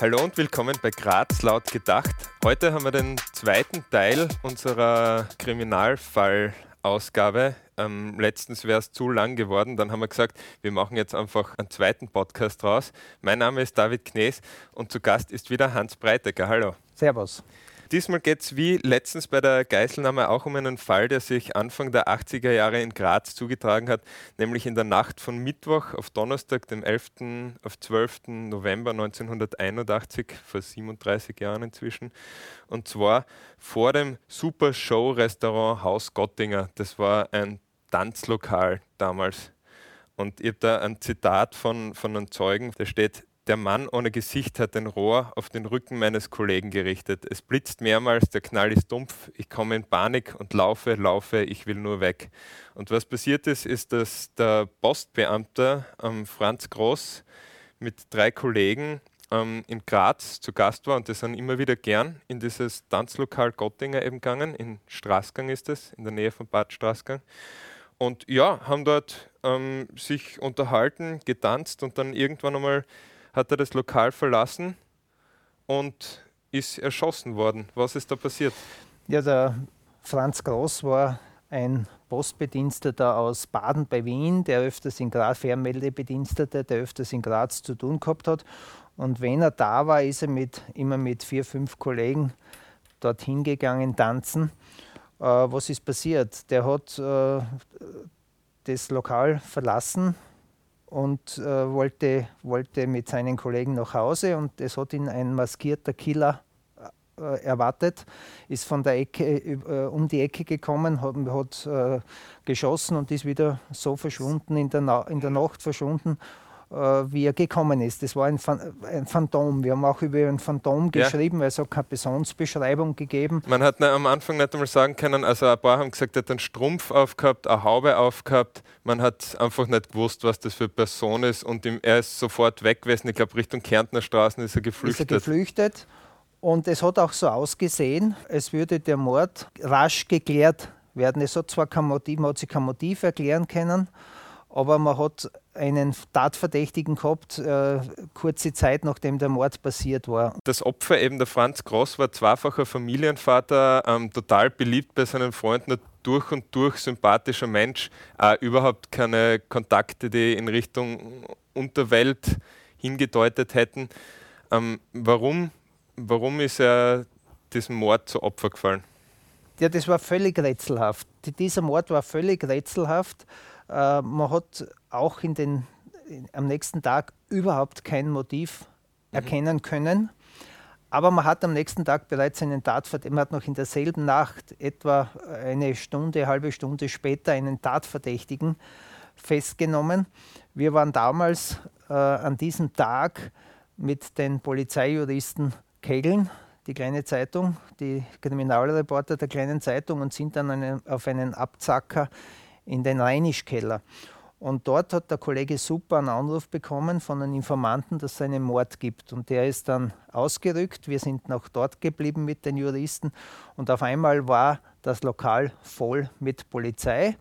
Hallo und willkommen bei Graz laut gedacht. Heute haben wir den zweiten Teil unserer Kriminalfall-Ausgabe. Ähm, letztens wäre es zu lang geworden, dann haben wir gesagt, wir machen jetzt einfach einen zweiten Podcast raus. Mein Name ist David Knees und zu Gast ist wieder Hans Breitecker. Hallo. Servus. Diesmal geht es wie letztens bei der Geiselnahme auch um einen Fall, der sich Anfang der 80er Jahre in Graz zugetragen hat, nämlich in der Nacht von Mittwoch auf Donnerstag, dem 11. auf 12. November 1981, vor 37 Jahren inzwischen. Und zwar vor dem Super Show Restaurant Haus Gottinger. Das war ein Tanzlokal damals. Und ich habe da ein Zitat von, von einem Zeugen, der steht, der Mann ohne Gesicht hat ein Rohr auf den Rücken meines Kollegen gerichtet. Es blitzt mehrmals, der Knall ist dumpf, ich komme in Panik und laufe, laufe, ich will nur weg. Und was passiert ist, ist, dass der Postbeamter ähm, Franz Groß mit drei Kollegen ähm, in Graz zu Gast war und die sind immer wieder gern in dieses Tanzlokal Gottinger eben gegangen. In Straßgang ist es, in der Nähe von Bad Straßgang. Und ja, haben dort ähm, sich unterhalten, getanzt und dann irgendwann einmal hat er das Lokal verlassen und ist erschossen worden. Was ist da passiert? Ja, der Franz Groß war ein Postbediensteter aus Baden bei Wien, der öfters in Graz, Fernmeldebediensteter, der öfters in Graz zu tun gehabt hat. Und wenn er da war, ist er mit, immer mit vier, fünf Kollegen dorthin gegangen, tanzen. Äh, was ist passiert? Der hat äh, das Lokal verlassen, und äh, wollte, wollte mit seinen Kollegen nach Hause und es hat ihn ein maskierter Killer äh, erwartet, ist von der Ecke äh, um die Ecke gekommen, hat, hat äh, geschossen und ist wieder so verschwunden, in der, Na in der Nacht verschwunden wie er gekommen ist. Das war ein, ein, Phantom. Wir haben auch über ein Phantom geschrieben, ja. weil es hat keine Personsbeschreibung gegeben. Man hat am Anfang nicht einmal sagen können, also ein paar haben gesagt, er hat einen Strumpf aufgehabt, eine Haube aufgehabt. Man hat einfach nicht gewusst, was das für eine Person ist und er ist sofort weg gewesen. Ich glaube, Richtung Kärntner Straßen ist er geflüchtet. Ist er geflüchtet. Und es hat auch so ausgesehen, als würde der Mord rasch geklärt werden. Es hat zwar kein Motiv, man hat sich kein Motiv erklären können, aber man hat einen Tatverdächtigen gehabt, äh, kurze Zeit nachdem der Mord passiert war. Das Opfer, eben der Franz Groß, war zweifacher Familienvater, ähm, total beliebt bei seinen Freunden, durch und durch sympathischer Mensch, äh, überhaupt keine Kontakte, die in Richtung Unterwelt hingedeutet hätten. Ähm, warum, warum ist er diesem Mord zu Opfer gefallen? Ja, das war völlig rätselhaft. Dieser Mord war völlig rätselhaft. Äh, man hat auch in den, in, am nächsten Tag überhaupt kein Motiv mhm. erkennen können. Aber man hat am nächsten Tag bereits einen Tatverdächtigen, man hat noch in derselben Nacht, etwa eine Stunde, halbe Stunde später, einen Tatverdächtigen festgenommen. Wir waren damals äh, an diesem Tag mit den Polizeijuristen Kegeln, die kleine Zeitung, die Kriminalreporter der kleinen Zeitung und sind dann einen, auf einen Abzacker in den Rheinischkeller. Und dort hat der Kollege Super einen Anruf bekommen von einem Informanten, dass es einen Mord gibt. Und der ist dann ausgerückt. Wir sind noch dort geblieben mit den Juristen. Und auf einmal war das Lokal voll mit Polizei.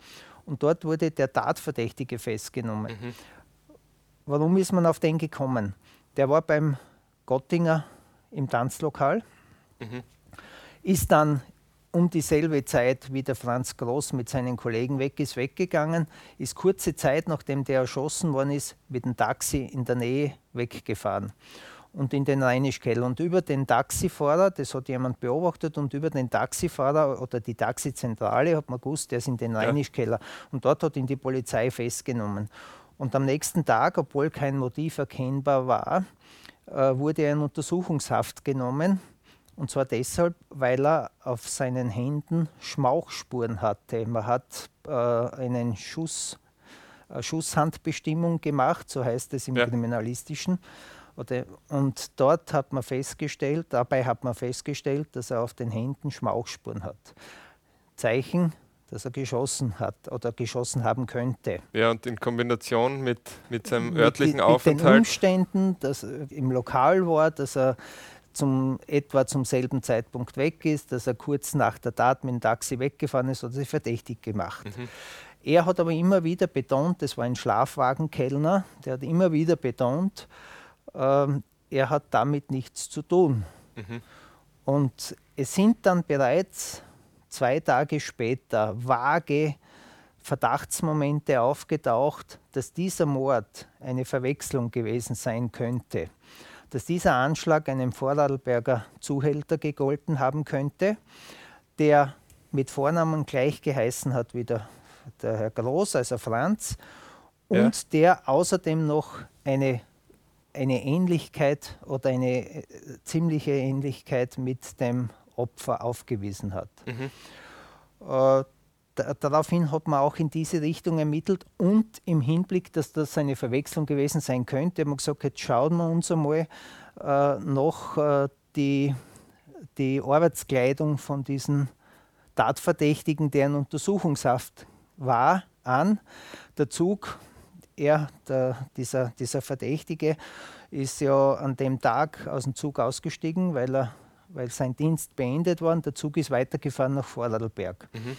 Und dort wurde der Tatverdächtige festgenommen. Mhm. Warum ist man auf den gekommen? Der war beim Gottinger im Tanzlokal, mhm. ist dann um dieselbe Zeit, wie der Franz Groß mit seinen Kollegen weg ist, weggegangen, ist kurze Zeit, nachdem der erschossen worden ist, mit dem Taxi in der Nähe weggefahren und in den Rheinischkeller. Und über den Taxifahrer, das hat jemand beobachtet, und über den Taxifahrer oder die Taxizentrale hat man gewusst, der ist in den Rheinischkeller. Und dort hat ihn die Polizei festgenommen. Und am nächsten Tag, obwohl kein Motiv erkennbar war, äh, wurde er in Untersuchungshaft genommen und zwar deshalb, weil er auf seinen Händen Schmauchspuren hatte. Man hat äh, einen Schuss, äh, Schusshandbestimmung gemacht, so heißt es im ja. Kriminalistischen. Und dort hat man festgestellt, dabei hat man festgestellt, dass er auf den Händen Schmauchspuren hat. Zeichen, dass er geschossen hat oder geschossen haben könnte. Ja, und in Kombination mit, mit seinem örtlichen mit, Aufenthalt. Mit den Umständen, dass er im Lokal war, dass er zum, etwa zum selben Zeitpunkt weg ist, dass er kurz nach der Tat mit dem Taxi weggefahren ist oder sich verdächtig gemacht. Mhm. Er hat aber immer wieder betont, das war ein Schlafwagenkellner, der hat immer wieder betont, ähm, er hat damit nichts zu tun. Mhm. Und es sind dann bereits zwei Tage später vage Verdachtsmomente aufgetaucht, dass dieser Mord eine Verwechslung gewesen sein könnte, dass dieser Anschlag einem Vorarlberger Zuhälter gegolten haben könnte, der mit Vornamen gleich geheißen hat wie der, der Herr Groß, also Franz, und ja. der außerdem noch eine, eine Ähnlichkeit oder eine äh, ziemliche Ähnlichkeit mit dem Opfer aufgewiesen hat. Mhm. Äh, daraufhin hat man auch in diese Richtung ermittelt und im Hinblick, dass das eine Verwechslung gewesen sein könnte, haben wir gesagt, jetzt schauen wir uns einmal äh, noch äh, die, die Arbeitskleidung von diesen Tatverdächtigen, deren Untersuchungshaft war, an. Der Zug, er, der, dieser, dieser Verdächtige, ist ja an dem Tag aus dem Zug ausgestiegen, weil, er, weil sein Dienst beendet war. Der Zug ist weitergefahren nach Vorarlberg. Mhm.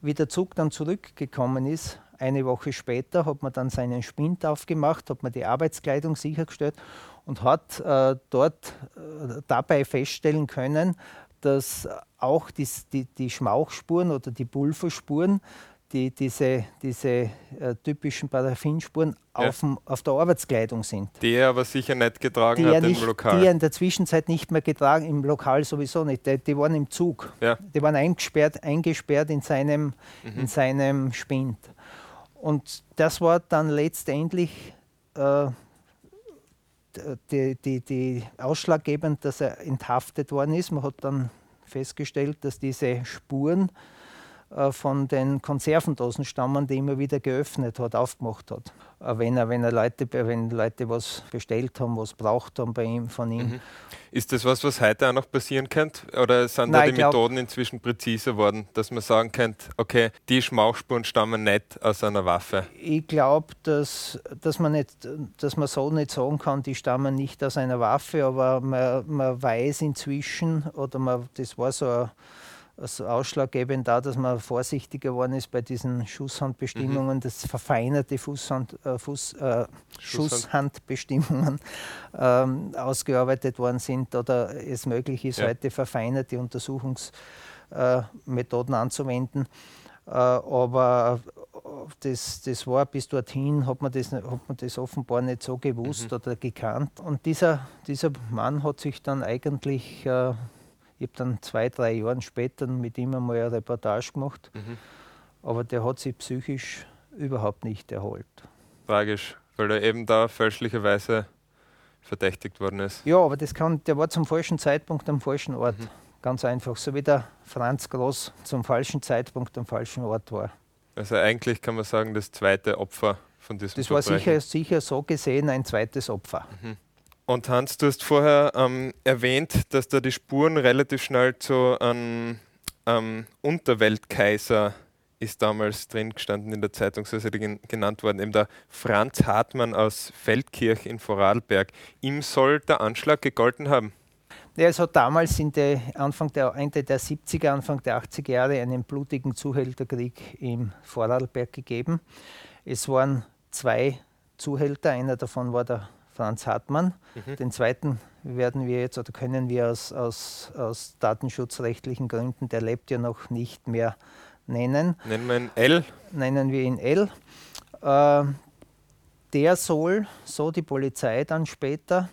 Wie der Zug dann zurückgekommen ist, eine Woche später, hat man dann seinen Spind aufgemacht, hat man die Arbeitskleidung sichergestellt und hat äh, dort äh, dabei feststellen können, dass auch die, die, die Schmauchspuren oder die Pulverspuren die, diese, diese äh, typischen Paraffinspuren ja. auf, auf, der Arbeitskleidung sind. Die er aber sicher nicht getragen die hat nicht, im Lokal. Die er in der Zwischenzeit nicht mehr getragen, im Lokal sowieso nicht. Die, die waren im Zug. Ja. Die waren eingesperrt, eingesperrt in seinem, mhm. in seinem Spind. Und das war dann letztendlich äh, die, die, die ausschlaggebend, dass er enthaftet worden ist. Man hat dann festgestellt, dass diese Spuren von den Konservendosen stammen, die immer wieder geöffnet hat, aufgemacht hat. Äh, wenn, er, wenn, er Leute, wenn Leute was bestellt haben, was braucht haben bei ihm, von ihm. Mhm. Ist das was, was heute auch noch passieren könnte? Oder sind Nein, da die glaub, Methoden inzwischen präziser worden, dass man sagen könnte, okay, die Schmauchspuren stammen nicht aus einer Waffe? Ich glaube, dass, dass, man dass man so nicht sagen kann, die stammen nicht aus einer Waffe, aber man, man weiß inzwischen, oder man, das war so ein also ausschlaggebend da, dass man vorsichtiger geworden ist bei diesen Schusshandbestimmungen, mhm. dass verfeinerte Fußhand, äh, Fuß, äh, Schusshandbestimmungen ähm, ausgearbeitet worden sind oder es möglich ist, ja. heute verfeinerte Untersuchungsmethoden äh, anzuwenden. Äh, aber das, das war bis dorthin, hat man das, hat man das offenbar nicht so gewusst mhm. oder gekannt. Und dieser, dieser Mann hat sich dann eigentlich äh, ich habe dann zwei, drei Jahre später mit ihm einmal eine Reportage gemacht, mhm. aber der hat sich psychisch überhaupt nicht erholt. Tragisch, weil er eben da fälschlicherweise verdächtigt worden ist. Ja, aber das kann, der war zum falschen Zeitpunkt am falschen Ort. Mhm. Ganz einfach, so wie der Franz Groß zum falschen Zeitpunkt am falschen Ort war. Also eigentlich kann man sagen, das zweite Opfer von diesem Das war sicher, sicher so gesehen ein zweites Opfer. Mhm. Und Hans, du hast vorher ähm, erwähnt, dass da die Spuren relativ schnell zu einem ähm, Unterweltkaiser ist damals drin gestanden in der Zeitung, so ist er genannt worden, eben der Franz Hartmann aus Feldkirch in Vorarlberg. Ihm soll der Anschlag gegolten haben. Ja, es hat damals in der Anfang der, Ende der 70er, Anfang der 80er Jahre einen blutigen Zuhälterkrieg im Vorarlberg gegeben. Es waren zwei Zuhälter, einer davon war der Franz Hartmann. Mhm. Den zweiten werden wir jetzt oder können wir aus, aus, aus datenschutzrechtlichen Gründen, der lebt ja noch nicht mehr, nennen. Nennen wir ihn L? Nennen wir ihn L. Äh, der soll, so die Polizei dann später,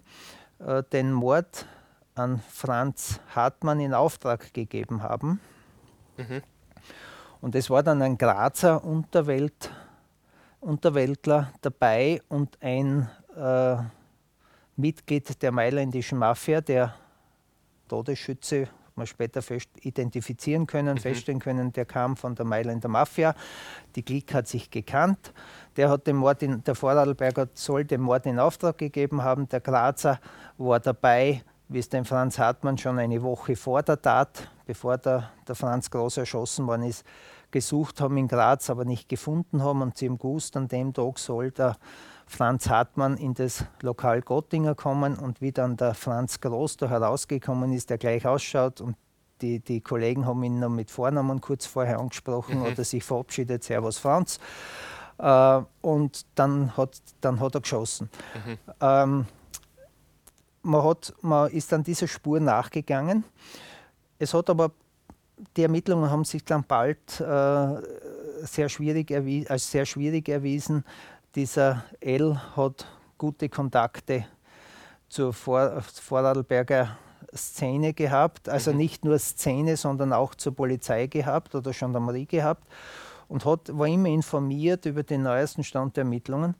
äh, den Mord an Franz Hartmann in Auftrag gegeben haben. Mhm. Und es war dann ein Grazer Unterwelt, Unterweltler dabei und ein äh, Mitglied der mailändischen Mafia, der Todesschütze, man später fest identifizieren können, mhm. feststellen können, der kam von der Mailänder Mafia. Die Klick hat sich gekannt. Der hat den Mord in, der Vorarlberger soll den Mord in Auftrag gegeben haben. Der Grazer war dabei, wie es dem Franz Hartmann schon eine Woche vor der Tat, bevor der, der Franz Groß erschossen worden ist, gesucht haben in Graz, aber nicht gefunden haben. Und sie im Gust an dem Tag soll der Franz Hartmann in das Lokal Gottinger kommen und wie dann der Franz Groß da herausgekommen ist, der gleich ausschaut und die, die Kollegen haben ihn noch mit Vornamen kurz vorher angesprochen mhm. oder sich verabschiedet, Servus Franz. Äh, und dann hat, dann hat er geschossen. Mhm. Ähm, man, hat, man ist dann dieser Spur nachgegangen. Es hat aber, die Ermittlungen haben sich dann bald äh, sehr schwierig als sehr schwierig erwiesen. Dieser L hat gute Kontakte zur Vor Vorarlberger Szene gehabt, also mhm. nicht nur Szene, sondern auch zur Polizei gehabt oder Gendarmerie gehabt und hat, war immer informiert über den neuesten Stand der Ermittlungen.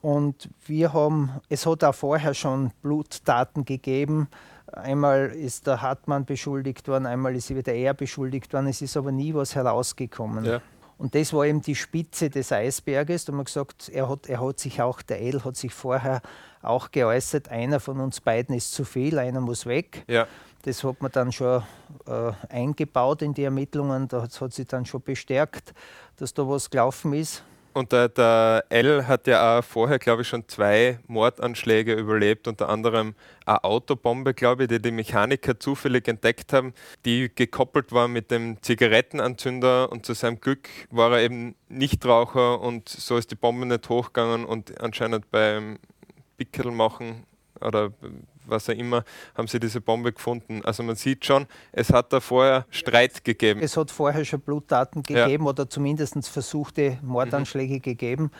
Und wir haben, es hat auch vorher schon Blutdaten gegeben. Einmal ist der Hartmann beschuldigt worden, einmal ist wieder er beschuldigt worden. Es ist aber nie was herausgekommen. Ja. Und das war eben die Spitze des Eisberges. Da haben wir gesagt, er hat, er hat sich auch, der El hat sich vorher auch geäußert, einer von uns beiden ist zu viel, einer muss weg. Ja. Das hat man dann schon äh, eingebaut in die Ermittlungen. Da hat sich dann schon bestärkt, dass da was gelaufen ist. Und der, der L hat ja auch vorher, glaube ich, schon zwei Mordanschläge überlebt, unter anderem eine Autobombe, glaube ich, die die Mechaniker zufällig entdeckt haben, die gekoppelt war mit dem Zigarettenanzünder und zu seinem Glück war er eben Nichtraucher und so ist die Bombe nicht hochgegangen und anscheinend beim Pickel machen oder was auch immer, haben sie diese Bombe gefunden. Also man sieht schon, es hat da vorher Streit gegeben. Es hat vorher schon Blutdaten gegeben ja. oder zumindest versuchte Mordanschläge mhm. gegeben.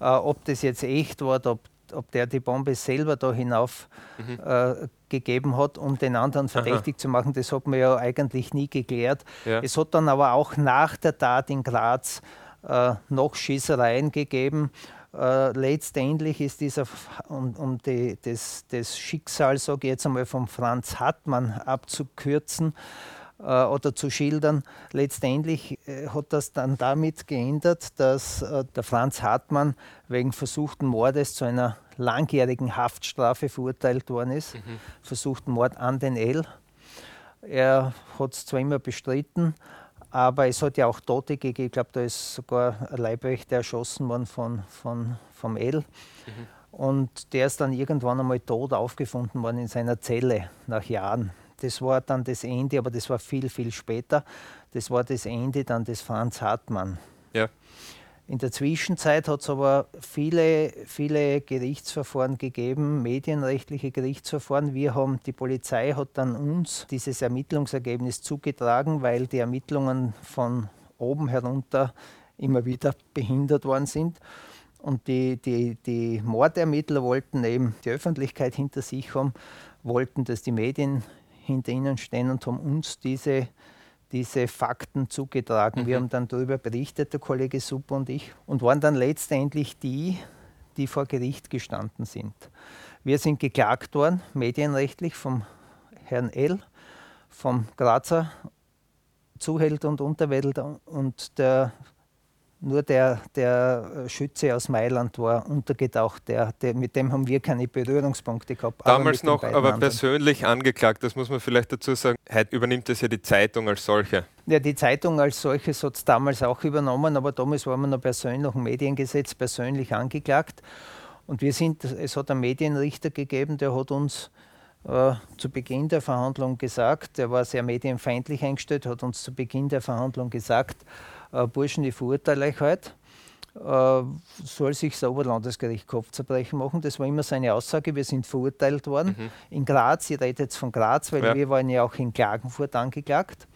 Äh, ob das jetzt echt war, ob, ob der die Bombe selber da hinauf mhm. äh, gegeben hat, um den anderen verdächtig Aha. zu machen, das hat man ja eigentlich nie geklärt. Ja. Es hat dann aber auch nach der Tat in Graz äh, noch Schießereien gegeben äh, letztendlich ist dieser, um, um die, das, das Schicksal, sage ich jetzt einmal, von Franz Hartmann abzukürzen äh, oder zu schildern, letztendlich äh, hat das dann damit geändert, dass äh, der Franz Hartmann wegen versuchten Mordes zu einer langjährigen Haftstrafe verurteilt worden ist, mhm. versuchten Mord an den L. Er hat es zwar immer bestritten, aber es hat ja auch Tote gegeben. Ich glaube, da ist sogar ein Leibwächter erschossen worden von, von, vom L. Mhm. Und der ist dann irgendwann einmal tot aufgefunden worden in seiner Zelle nach Jahren. Das war dann das Ende, aber das war viel, viel später. Das war das Ende dann des Franz Hartmann. Ja. In der Zwischenzeit hat es aber viele, viele Gerichtsverfahren gegeben, medienrechtliche Gerichtsverfahren. Wir haben, die Polizei hat dann uns dieses Ermittlungsergebnis zugetragen, weil die Ermittlungen von oben herunter immer wieder behindert worden sind. Und die, die, die Mordermittler wollten eben die Öffentlichkeit hinter sich haben, wollten, dass die Medien hinter ihnen stehen und haben uns diese diese Fakten zugetragen. Mhm. Wir haben dann darüber berichtet, der Kollege Suppe und ich, und waren dann letztendlich die, die vor Gericht gestanden sind. Wir sind geklagt worden, medienrechtlich, vom Herrn L., vom Grazer Zuhälter und Unterwälder und der nur der, der Schütze aus Mailand war untergetaucht. Der, der, mit dem haben wir keine Berührungspunkte gehabt. Damals noch, aber anderen. persönlich angeklagt, das muss man vielleicht dazu sagen. Heute übernimmt es ja die Zeitung als solche. Ja, die Zeitung als solches hat es damals auch übernommen, aber damals war man noch persönlich nach dem Mediengesetz persönlich angeklagt. Und wir sind, es hat einen Medienrichter gegeben, der hat uns äh, zu Beginn der Verhandlung gesagt, der war sehr medienfeindlich eingestellt, hat uns zu Beginn der Verhandlung gesagt, äh, Burschen, ich verurteile euch heute, äh, soll sich das Oberlandesgericht Kopfzerbrechen machen. Das war immer seine Aussage. Wir sind verurteilt worden. Mhm. In Graz, ihr redet jetzt von Graz, weil ja. wir waren ja auch in Klagenfurt angeklagt.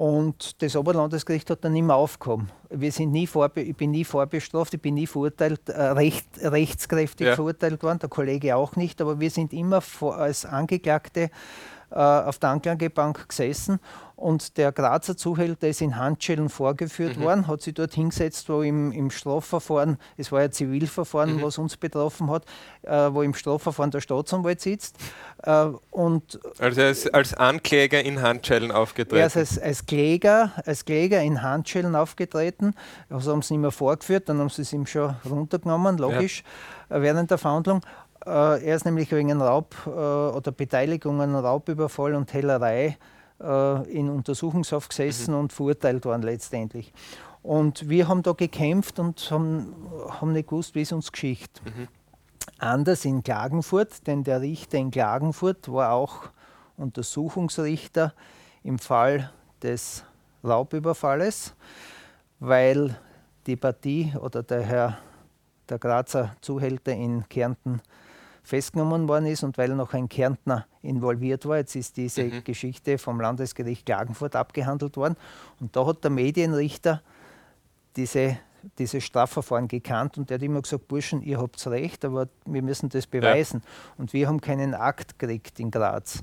Und das Oberlandesgericht hat dann immer aufgehoben. Wir sind nie vorbe ich bin nie vorbestraft, ich bin nie verurteilt, äh, recht, rechtskräftig ja. verurteilt worden, der Kollege auch nicht, aber wir sind immer vor, als Angeklagte äh, auf der Anklagebank gesessen und der Grazer Zuhälter ist in Handschellen vorgeführt mhm. worden, hat sich dort hingesetzt, wo im, im Strafverfahren, es war ja Zivilverfahren, mhm. was uns betroffen hat, äh, wo im Strafverfahren der Staatsanwalt sitzt. Äh, und also als, als Ankläger in Handschellen aufgetreten? Er ist als, als, Kläger, als Kläger in Handschellen aufgetreten. Also haben sie ihn immer vorgeführt, dann haben sie es ihm schon runtergenommen, logisch, ja. Äh, während der Verhandlung. Äh, er ist nämlich wegen Raub äh, oder Beteiligung an Raubüberfall und Hellerei äh, in Untersuchungshaft gesessen mhm. und verurteilt worden letztendlich. Und wir haben da gekämpft und haben, haben nicht gewusst, wie es uns geschieht. Mhm. Anders in Klagenfurt, denn der Richter in Klagenfurt war auch Untersuchungsrichter im Fall des Raubüberfalles, weil die Partie oder der Herr, der Grazer Zuhälter in Kärnten festgenommen worden ist und weil noch ein Kärntner involviert war. Jetzt ist diese mhm. Geschichte vom Landesgericht Klagenfurt abgehandelt worden. Und da hat der Medienrichter diese, dieses Strafverfahren gekannt und der hat immer gesagt, Burschen, ihr habt recht, aber wir müssen das beweisen. Ja. Und wir haben keinen Akt gekriegt in Graz.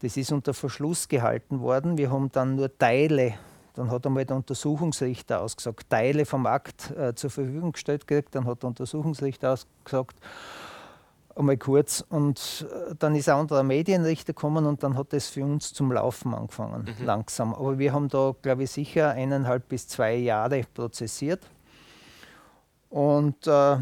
Das ist unter Verschluss gehalten worden. Wir haben dann nur Teile dann hat einmal der Untersuchungsrichter ausgesagt, Teile vom Akt äh, zur Verfügung gestellt gekriegt. Dann hat der Untersuchungsrichter ausgesagt, einmal kurz. Und äh, dann ist ein anderer Medienrichter gekommen und dann hat es für uns zum Laufen angefangen, mhm. langsam. Aber wir haben da, glaube ich, sicher eineinhalb bis zwei Jahre prozessiert. Und äh,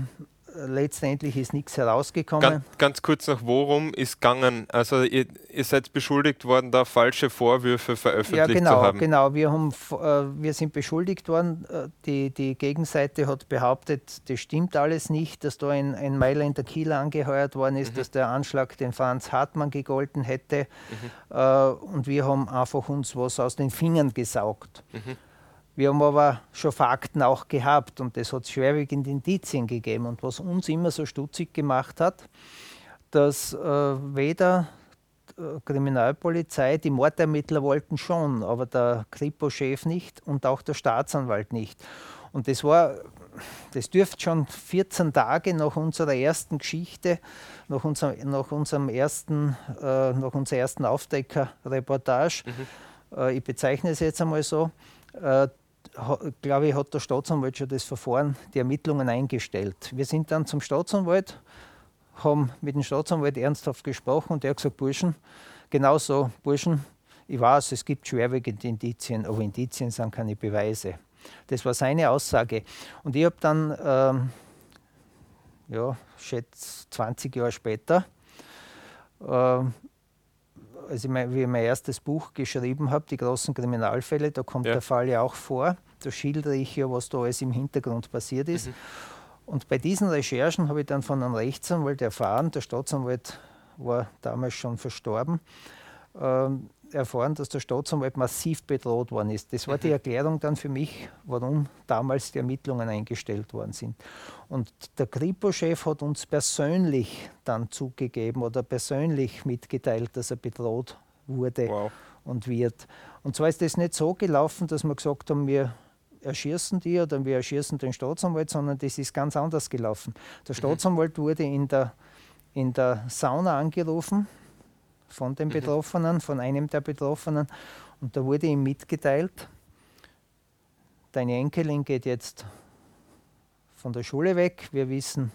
letztendlich ist nichts herausgekommen. Ganz, ganz, kurz noch, worum ist gegangen? Also ihr, ihr, seid beschuldigt worden, da falsche Vorwürfe veröffentlicht ja, genau, zu haben. Genau, wir, haben, äh, wir sind beschuldigt worden. Äh, die, die Gegenseite hat behauptet, das stimmt alles nicht, dass da ein, ein Mailänder Kieler angeheuert worden ist, mhm. dass der Anschlag den Franz Hartmann gegolten hätte. Mhm. Äh, und wir haben einfach uns was aus den Fingern gesaugt. Mhm. Wir haben aber schon Fakten auch gehabt und es hat schwerwiegende Indizien gegeben. Und was uns immer so stutzig gemacht hat, dass äh, weder äh, Kriminalpolizei, die Mordermittler wollten schon, aber der Kripo-Chef nicht und auch der Staatsanwalt nicht. Und das war, das dürfte schon 14 Tage nach unserer ersten Geschichte, nach, unser, nach unserem ersten, äh, nach unserer ersten Aufdecker-Reportage, mhm. äh, ich bezeichne es jetzt einmal so, äh, glaube ich, hat der Staatsanwalt schon das Verfahren, die Ermittlungen eingestellt. Wir sind dann zum Staatsanwalt, haben mit dem Staatsanwalt ernsthaft gesprochen und der hat gesagt, Burschen, genau so, Burschen, ich weiß, es gibt schwerwiegende Indizien, aber Indizien sind keine Beweise. Das war seine Aussage. Und ich habe dann, ähm, ja, schätze 20 Jahre später, ähm, als ich mein, wie ich mein erstes Buch geschrieben habe, die großen Kriminalfälle, da kommt ja. der Fall ja auch vor. Da schildere ich ja, was da alles im Hintergrund passiert ist. Mhm. Und bei diesen Recherchen habe ich dann von einem Rechtsanwalt erfahren, der Staatsanwalt war damals schon verstorben, ähm, erfahren, dass der Staatsanwalt massiv bedroht worden ist. Das war die mhm. Erklärung dann für mich, warum damals die Ermittlungen eingestellt worden sind. Und der Kripo-Chef hat uns persönlich dann zugegeben oder persönlich mitgeteilt, dass er bedroht wurde wow. und wird. Und zwar ist das nicht so gelaufen, dass wir gesagt haben, wir erschießen die oder wir erschießen den Staatsanwalt, sondern das ist ganz anders gelaufen. Der mhm. Staatsanwalt wurde in der, in der Sauna angerufen von den mhm. Betroffenen, von einem der Betroffenen. Und da wurde ihm mitgeteilt, deine Enkelin geht jetzt von der Schule weg. Wir wissen,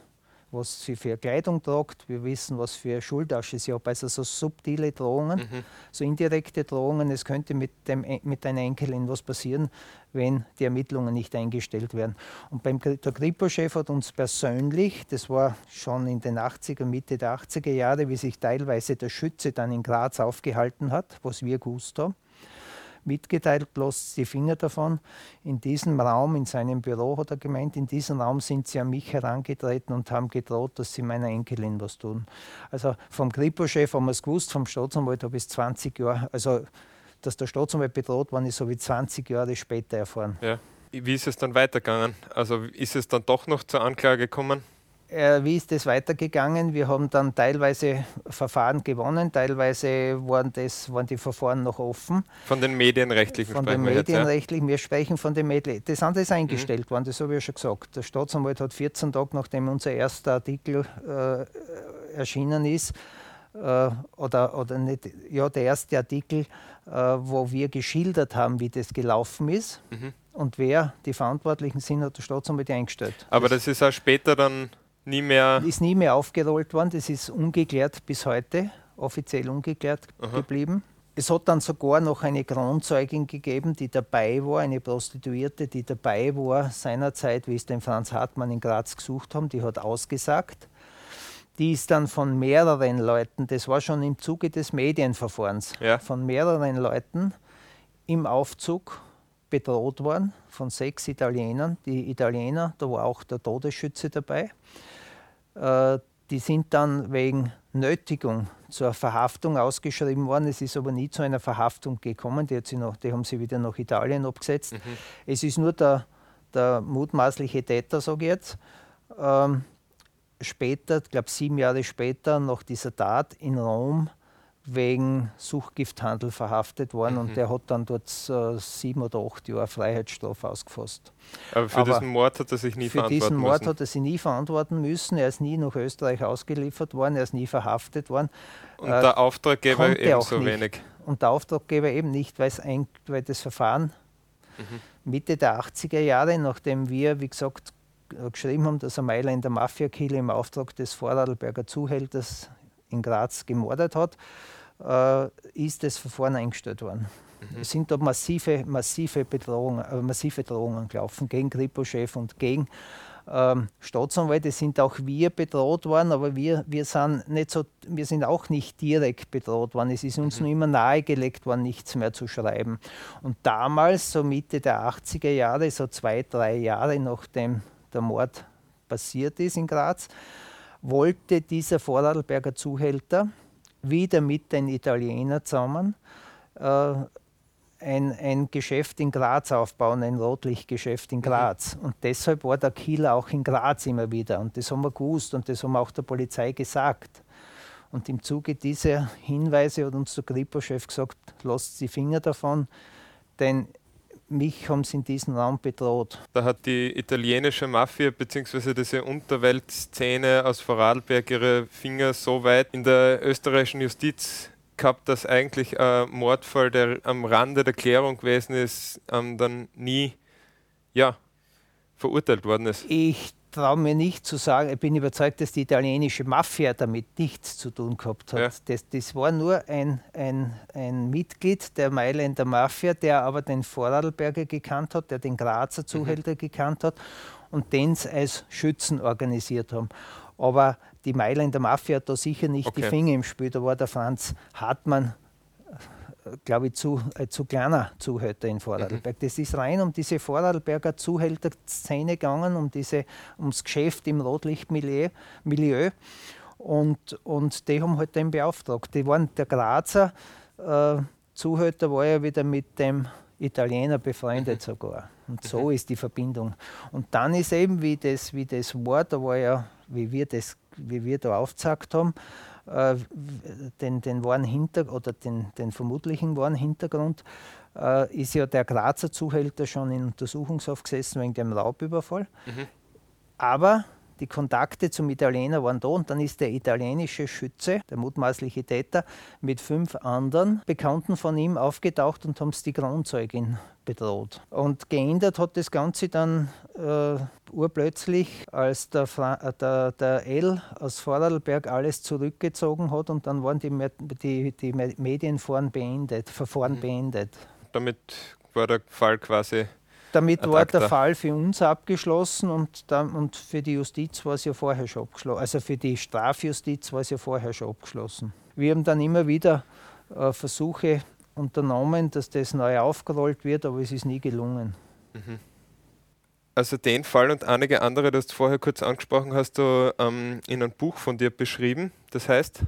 was sie für Kleidung tragt. Wir wissen, was für Schultasche sie hat. Also so subtile Drohungen, mhm. so indirekte Drohungen. Es könnte mit, dem, mit deiner Enkelin was passieren, wenn die Ermittlungen nicht eingestellt werden. Und beim, der Kripo-Chef hat uns persönlich, das war schon in den 80er, Mitte der 80er Jahre, wie sich teilweise der Schütze dann in Graz aufgehalten hat, was wir gewusst haben, mitgeteilt, bloß die Finger davon. In diesem Raum, in seinem Büro hat er gemeint, in diesem Raum sind sie an mich herangetreten und haben gedroht, dass sie meiner Enkelin was tun. Also vom Kripo-Chef haben wir es gewusst, vom Staatsanwalt habe ich es 20 Jahre, also dass der Staatsanwalt bedroht worden ist, habe ich 20 Jahre später erfahren. Ja. Wie ist es dann weitergegangen? Also ist es dann doch noch zur Anklage gekommen? Äh, wie ist das weitergegangen? Wir haben dann teilweise Verfahren gewonnen, teilweise waren, das, waren die Verfahren noch offen. Von den medienrechtlichen Von den medienrechtlichen, wir, ja? wir sprechen von den Medien. Das andere ist eingestellt mhm. worden, das habe ich ja schon gesagt. Der Staatsanwalt hat 14 Tage, nachdem unser erster Artikel äh, erschienen ist, äh, oder, oder nicht, ja, der erste Artikel, äh, wo wir geschildert haben, wie das gelaufen ist. Mhm. Und wer die Verantwortlichen sind, hat der Staatsanwalt eingestellt. Aber das, das ist auch später dann nie mehr. Ist nie mehr aufgerollt worden. Das ist ungeklärt bis heute, offiziell ungeklärt Aha. geblieben. Es hat dann sogar noch eine Kronzeugin gegeben, die dabei war, eine Prostituierte, die dabei war seinerzeit, wie es den Franz Hartmann in Graz gesucht haben, die hat ausgesagt. Die ist dann von mehreren Leuten, das war schon im Zuge des Medienverfahrens, ja. von mehreren Leuten im Aufzug bedroht worden, von sechs Italienern. Die Italiener, da war auch der Todesschütze dabei. Äh, die sind dann wegen Nötigung zur Verhaftung ausgeschrieben worden. Es ist aber nie zu einer Verhaftung gekommen. Die, sie noch, die haben sie wieder nach Italien abgesetzt. Mhm. Es ist nur der, der mutmaßliche Täter, sage ich jetzt. Ähm, später, ich glaube sieben Jahre später, nach dieser Tat in Rom wegen Suchgifthandel verhaftet worden mhm. und der hat dann dort äh, sieben oder acht Jahre Freiheitsstrafe ausgefasst. Aber für Aber diesen Mord hat er sich nie verantworten müssen? Für diesen Mord hat er sich nie verantworten müssen. Er ist nie nach Österreich ausgeliefert worden, er ist nie verhaftet worden. Und äh, der Auftraggeber ebenso wenig? Und der Auftraggeber eben nicht, weil, weil das Verfahren mhm. Mitte der 80er Jahre, nachdem wir, wie gesagt, geschrieben haben, dass er Mailänder Mafia-Killer im Auftrag des Vorarlberger Zuhälters in Graz gemordet hat, äh, ist das Verfahren eingestellt worden. Mhm. Es sind da massive, massive, Bedrohungen, äh, massive Drohungen gelaufen gegen Kripo-Chef und gegen ähm, Staatsanwälte. Sind auch wir bedroht worden, aber wir, wir, sind nicht so, wir sind auch nicht direkt bedroht worden. Es ist uns mhm. nur immer nahegelegt worden, nichts mehr zu schreiben. Und damals, so Mitte der 80er Jahre, so zwei, drei Jahre nachdem der Mord passiert ist in Graz, wollte dieser Vorarlberger Zuhälter wieder mit den Italienern zusammen äh, ein, ein Geschäft in Graz aufbauen, ein Rotlichtgeschäft in mhm. Graz. Und deshalb war der Killer auch in Graz immer wieder. Und das haben wir gewusst und das haben wir auch der Polizei gesagt. Und im Zuge dieser Hinweise hat uns der Kripo-Chef gesagt, lasst die Finger davon, denn mich haben sie in diesem Raum bedroht. Da hat die italienische Mafia bzw. diese Unterweltszene aus Vorarlberg ihre Finger so weit in der österreichischen Justiz gehabt, dass eigentlich ein Mordfall, der am Rande der Klärung gewesen ist, ähm, dann nie ja, verurteilt worden ist. Ich traue mir nicht zu sagen, ich bin überzeugt, dass die italienische Mafia damit nichts zu tun gehabt hat. Ja. Das, das, war nur ein, ein, ein Mitglied der Mailänder Mafia, der aber den Vorarlberger gekannt hat, der den Grazer Zuhälter mhm. gekannt hat und den als Schützen organisiert haben. Aber die Mailänder Mafia hat da sicher nicht okay. die Finger im Spiel. Da war der Franz Hartmann glaube ich, zu, äh, zu kleiner Zuhälter in Vorarlberg. Mhm. Das ist rein um diese Vorarlberger Zuhälter-Szene gegangen, um diese, ums Geschäft im Rotlichtmilieu. Milieu. Und, und die haben halt den beauftragt. Die waren der Grazer äh, Zuhälter war ja wieder mit dem Italiener befreundet mhm. sogar. Und so mhm. ist die Verbindung. Und dann ist eben, wie das, wie das war, da war ja, wie wir das, wie wir da aufgezeigt haben, äh, den, den wahren Hinter oder den, den vermutlichen wahren Hintergrund äh, ist ja der Grazer Zuhälter schon in Untersuchungshaft gesessen wegen dem Raubüberfall. Mhm. Aber die Kontakte zum Italiener waren da und dann ist der italienische Schütze, der mutmaßliche Täter, mit fünf anderen Bekannten von ihm aufgetaucht und haben die Kronzeugin bedroht. Und geändert hat das Ganze dann äh, urplötzlich, als der, äh, der, der L aus Vorarlberg alles zurückgezogen hat und dann waren die, die, die Medienverfahren beendet, Verfahren mhm. beendet. Damit war der Fall quasi damit war der Fall für uns abgeschlossen und, dann, und für die Justiz war es ja vorher schon abgeschlossen. Also für die Strafjustiz war es ja vorher schon abgeschlossen. Wir haben dann immer wieder äh, Versuche unternommen, dass das neu aufgerollt wird, aber es ist nie gelungen. Mhm. Also den Fall und einige andere, das du vorher kurz angesprochen hast, du ähm, in einem Buch von dir beschrieben. Das heißt?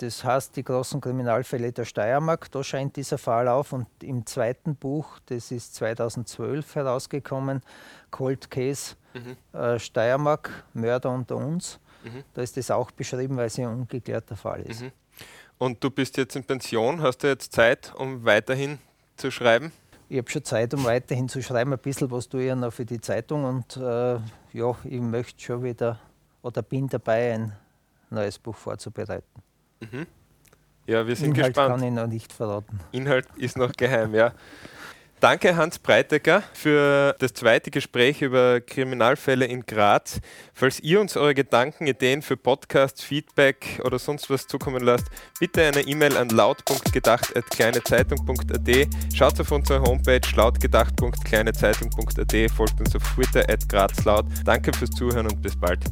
Das heißt, die großen Kriminalfälle der Steiermark, da scheint dieser Fall auf. Und im zweiten Buch, das ist 2012 herausgekommen, Cold Case mhm. äh, Steiermark, Mörder unter uns, mhm. da ist das auch beschrieben, weil es ein ungeklärter Fall ist. Mhm. Und du bist jetzt in Pension, hast du jetzt Zeit, um weiterhin zu schreiben? Ich habe schon Zeit, um weiterhin zu schreiben. Ein bisschen was tue ich ja noch für die Zeitung und äh, ja, ich möchte schon wieder oder bin dabei, ein neues Buch vorzubereiten. Mhm. Ja, wir sind Inhalt gespannt. kann ich noch nicht verraten. Inhalt ist noch geheim, ja. Danke Hans Breitecker für das zweite Gespräch über Kriminalfälle in Graz. Falls ihr uns eure Gedanken, Ideen für Podcasts, Feedback oder sonst was zukommen lasst, bitte eine E-Mail an laut.gedacht.kleinezeitung.at. Schaut auf unsere Homepage lautgedacht.kleinezeitung.at, folgt uns auf Twitter at grazlaut. Danke fürs Zuhören und bis bald.